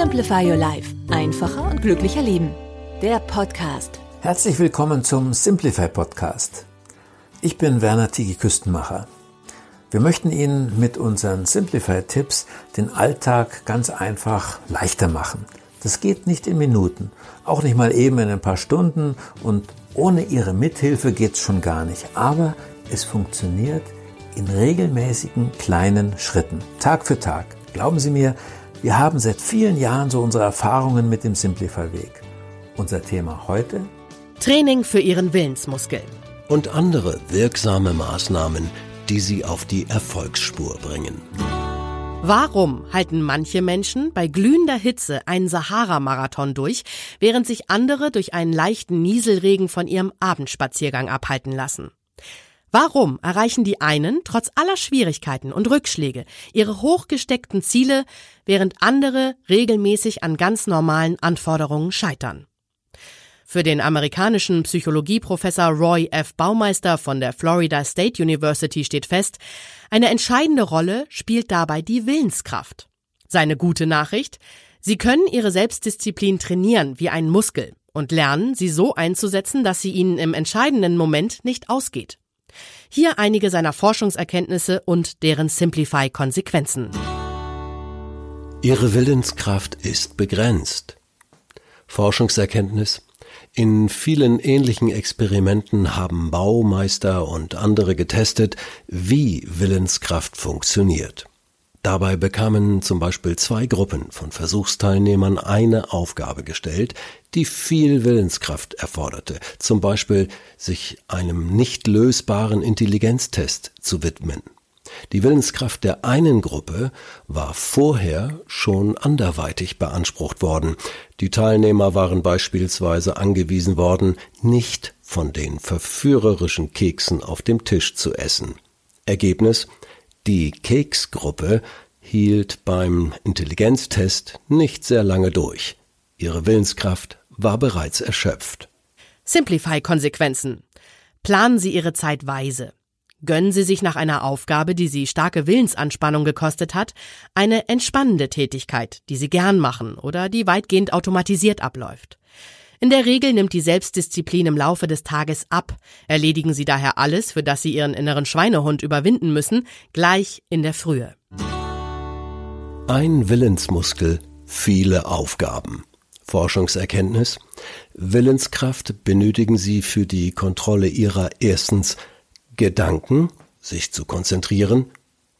Simplify Your Life. Einfacher und glücklicher Leben. Der Podcast. Herzlich willkommen zum Simplify Podcast. Ich bin Werner Tigi Küstenmacher. Wir möchten Ihnen mit unseren Simplify-Tipps den Alltag ganz einfach leichter machen. Das geht nicht in Minuten, auch nicht mal eben in ein paar Stunden und ohne Ihre Mithilfe geht's schon gar nicht. Aber es funktioniert in regelmäßigen kleinen Schritten, Tag für Tag. Glauben Sie mir, wir haben seit vielen Jahren so unsere Erfahrungen mit dem Simplify-Weg. Unser Thema heute? Training für Ihren Willensmuskel. Und andere wirksame Maßnahmen, die Sie auf die Erfolgsspur bringen. Warum halten manche Menschen bei glühender Hitze einen Sahara-Marathon durch, während sich andere durch einen leichten Nieselregen von ihrem Abendspaziergang abhalten lassen? Warum erreichen die einen trotz aller Schwierigkeiten und Rückschläge ihre hochgesteckten Ziele, während andere regelmäßig an ganz normalen Anforderungen scheitern? Für den amerikanischen Psychologieprofessor Roy F. Baumeister von der Florida State University steht fest, eine entscheidende Rolle spielt dabei die Willenskraft. Seine gute Nachricht? Sie können Ihre Selbstdisziplin trainieren wie einen Muskel und lernen, sie so einzusetzen, dass sie Ihnen im entscheidenden Moment nicht ausgeht. Hier einige seiner Forschungserkenntnisse und deren Simplify-Konsequenzen. Ihre Willenskraft ist begrenzt. Forschungserkenntnis in vielen ähnlichen Experimenten haben Baumeister und andere getestet, wie Willenskraft funktioniert. Dabei bekamen zum Beispiel zwei Gruppen von Versuchsteilnehmern eine Aufgabe gestellt, die viel Willenskraft erforderte, zum Beispiel sich einem nicht lösbaren Intelligenztest zu widmen. Die Willenskraft der einen Gruppe war vorher schon anderweitig beansprucht worden. Die Teilnehmer waren beispielsweise angewiesen worden, nicht von den verführerischen Keksen auf dem Tisch zu essen. Ergebnis Die Keksgruppe hielt beim Intelligenztest nicht sehr lange durch. Ihre Willenskraft war bereits erschöpft. Simplify-Konsequenzen. Planen Sie Ihre Zeit weise. Gönnen Sie sich nach einer Aufgabe, die Sie starke Willensanspannung gekostet hat, eine entspannende Tätigkeit, die Sie gern machen oder die weitgehend automatisiert abläuft. In der Regel nimmt die Selbstdisziplin im Laufe des Tages ab. Erledigen Sie daher alles, für das Sie Ihren inneren Schweinehund überwinden müssen, gleich in der Frühe. Ein Willensmuskel, viele Aufgaben. Forschungserkenntnis. Willenskraft benötigen Sie für die Kontrolle Ihrer erstens Gedanken, sich zu konzentrieren,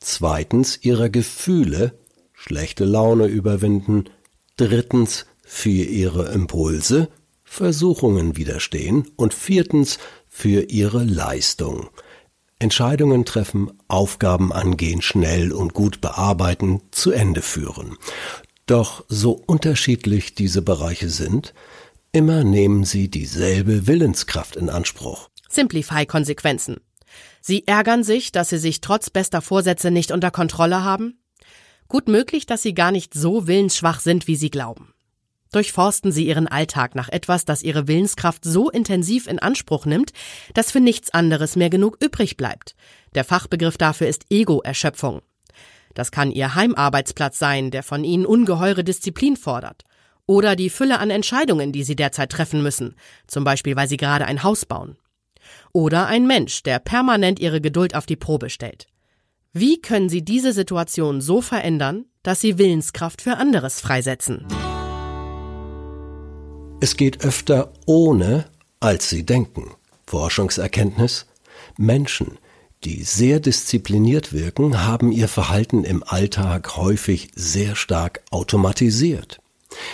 zweitens ihrer Gefühle, schlechte Laune überwinden, drittens für ihre Impulse, Versuchungen widerstehen und viertens für ihre Leistung. Entscheidungen treffen, Aufgaben angehen, schnell und gut bearbeiten, zu Ende führen. Doch so unterschiedlich diese Bereiche sind, immer nehmen sie dieselbe Willenskraft in Anspruch. Simplify-Konsequenzen. Sie ärgern sich, dass Sie sich trotz bester Vorsätze nicht unter Kontrolle haben? Gut möglich, dass Sie gar nicht so willensschwach sind, wie Sie glauben. Durchforsten Sie Ihren Alltag nach etwas, das Ihre Willenskraft so intensiv in Anspruch nimmt, dass für nichts anderes mehr genug übrig bleibt. Der Fachbegriff dafür ist Ego-Erschöpfung. Das kann Ihr Heimarbeitsplatz sein, der von Ihnen ungeheure Disziplin fordert. Oder die Fülle an Entscheidungen, die Sie derzeit treffen müssen, zum Beispiel weil Sie gerade ein Haus bauen. Oder ein Mensch, der permanent ihre Geduld auf die Probe stellt. Wie können Sie diese Situation so verändern, dass Sie Willenskraft für anderes freisetzen? Es geht öfter ohne, als Sie denken. Forschungserkenntnis Menschen, die sehr diszipliniert wirken, haben ihr Verhalten im Alltag häufig sehr stark automatisiert.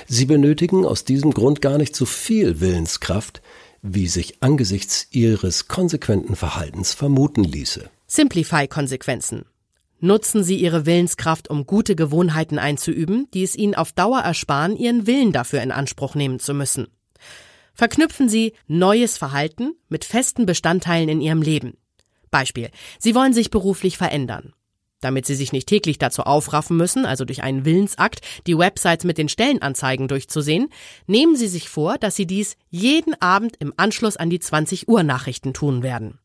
Sie benötigen aus diesem Grund gar nicht so viel Willenskraft, wie sich angesichts ihres konsequenten Verhaltens vermuten ließe. Simplify-Konsequenzen. Nutzen Sie Ihre Willenskraft, um gute Gewohnheiten einzuüben, die es Ihnen auf Dauer ersparen, Ihren Willen dafür in Anspruch nehmen zu müssen. Verknüpfen Sie neues Verhalten mit festen Bestandteilen in Ihrem Leben. Beispiel. Sie wollen sich beruflich verändern. Damit Sie sich nicht täglich dazu aufraffen müssen, also durch einen Willensakt, die Websites mit den Stellenanzeigen durchzusehen, nehmen Sie sich vor, dass Sie dies jeden Abend im Anschluss an die 20 Uhr Nachrichten tun werden.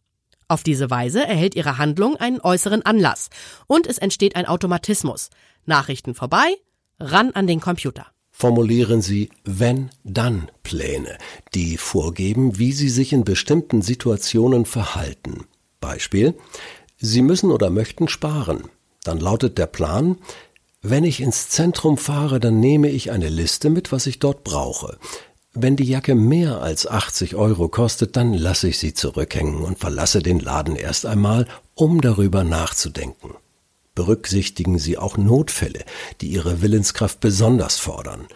Auf diese Weise erhält Ihre Handlung einen äußeren Anlass und es entsteht ein Automatismus. Nachrichten vorbei, ran an den Computer. Formulieren Sie Wenn-Dann-Pläne, die vorgeben, wie Sie sich in bestimmten Situationen verhalten. Beispiel Sie müssen oder möchten sparen. Dann lautet der Plan, wenn ich ins Zentrum fahre, dann nehme ich eine Liste mit, was ich dort brauche. Wenn die Jacke mehr als 80 Euro kostet, dann lasse ich sie zurückhängen und verlasse den Laden erst einmal, um darüber nachzudenken. Berücksichtigen Sie auch Notfälle, die Ihre Willenskraft besonders fordern.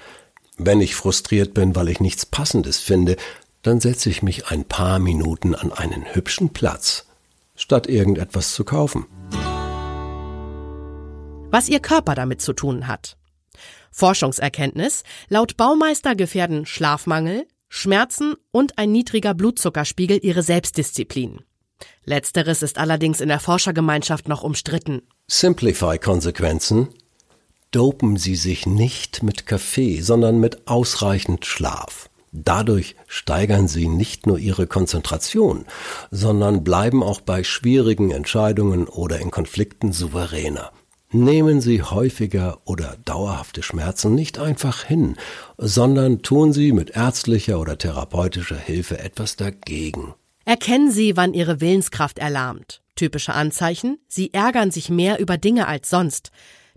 Wenn ich frustriert bin, weil ich nichts Passendes finde, dann setze ich mich ein paar Minuten an einen hübschen Platz statt irgendetwas zu kaufen. Was ihr Körper damit zu tun hat. Forschungserkenntnis, laut Baumeister gefährden Schlafmangel, Schmerzen und ein niedriger Blutzuckerspiegel ihre Selbstdisziplin. Letzteres ist allerdings in der Forschergemeinschaft noch umstritten. Simplify-Konsequenzen. Dopen Sie sich nicht mit Kaffee, sondern mit ausreichend Schlaf. Dadurch steigern sie nicht nur ihre Konzentration, sondern bleiben auch bei schwierigen Entscheidungen oder in Konflikten souveräner. Nehmen Sie häufiger oder dauerhafte Schmerzen nicht einfach hin, sondern tun Sie mit ärztlicher oder therapeutischer Hilfe etwas dagegen. Erkennen Sie, wann Ihre Willenskraft erlahmt. Typische Anzeichen, Sie ärgern sich mehr über Dinge als sonst.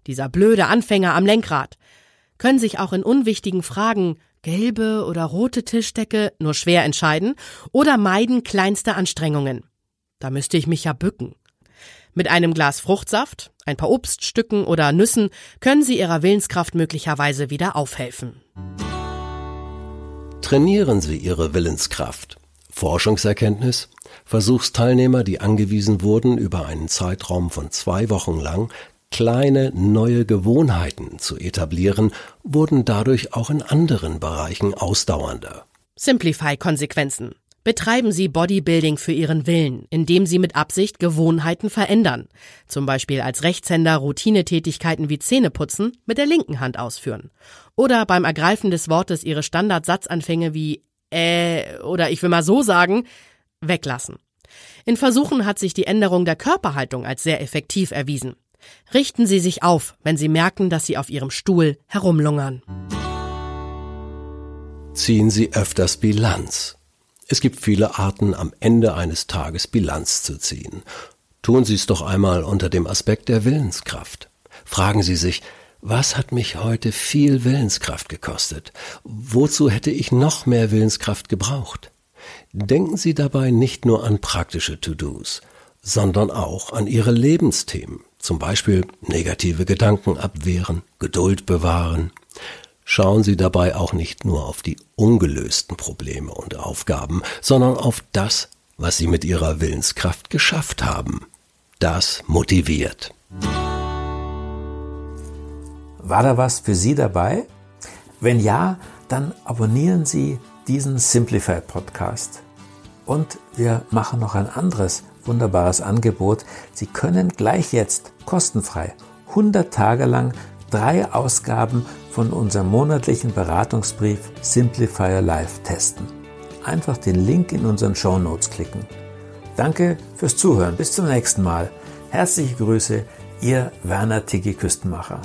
Dieser blöde Anfänger am Lenkrad. Können sich auch in unwichtigen Fragen gelbe oder rote Tischdecke nur schwer entscheiden oder meiden kleinste Anstrengungen. Da müsste ich mich ja bücken. Mit einem Glas Fruchtsaft, ein paar Obststücken oder Nüssen können Sie Ihrer Willenskraft möglicherweise wieder aufhelfen. Trainieren Sie Ihre Willenskraft. Forschungserkenntnis Versuchsteilnehmer, die angewiesen wurden, über einen Zeitraum von zwei Wochen lang kleine neue Gewohnheiten zu etablieren, wurden dadurch auch in anderen Bereichen ausdauernder. Simplify-Konsequenzen. Betreiben Sie Bodybuilding für Ihren Willen, indem Sie mit Absicht Gewohnheiten verändern. Zum Beispiel als Rechtshänder Routinetätigkeiten wie Zähneputzen mit der linken Hand ausführen. Oder beim Ergreifen des Wortes Ihre Standardsatzanfänge wie äh oder ich will mal so sagen, weglassen. In Versuchen hat sich die Änderung der Körperhaltung als sehr effektiv erwiesen. Richten Sie sich auf, wenn Sie merken, dass Sie auf Ihrem Stuhl herumlungern. Ziehen Sie öfters Bilanz. Es gibt viele Arten, am Ende eines Tages Bilanz zu ziehen. Tun Sie es doch einmal unter dem Aspekt der Willenskraft. Fragen Sie sich, was hat mich heute viel Willenskraft gekostet? Wozu hätte ich noch mehr Willenskraft gebraucht? Denken Sie dabei nicht nur an praktische To-Dos, sondern auch an Ihre Lebensthemen. Zum Beispiel negative Gedanken abwehren, Geduld bewahren. Schauen Sie dabei auch nicht nur auf die ungelösten Probleme und Aufgaben, sondern auf das, was Sie mit Ihrer Willenskraft geschafft haben. Das motiviert. War da was für Sie dabei? Wenn ja, dann abonnieren Sie diesen Simplify Podcast. Und wir machen noch ein anderes wunderbares Angebot. Sie können gleich jetzt kostenfrei 100 Tage lang drei Ausgaben von unserem monatlichen Beratungsbrief Simplify Your Life testen. Einfach den Link in unseren Show Notes klicken. Danke fürs Zuhören. Bis zum nächsten Mal. Herzliche Grüße, Ihr Werner Tiggi Küstenmacher.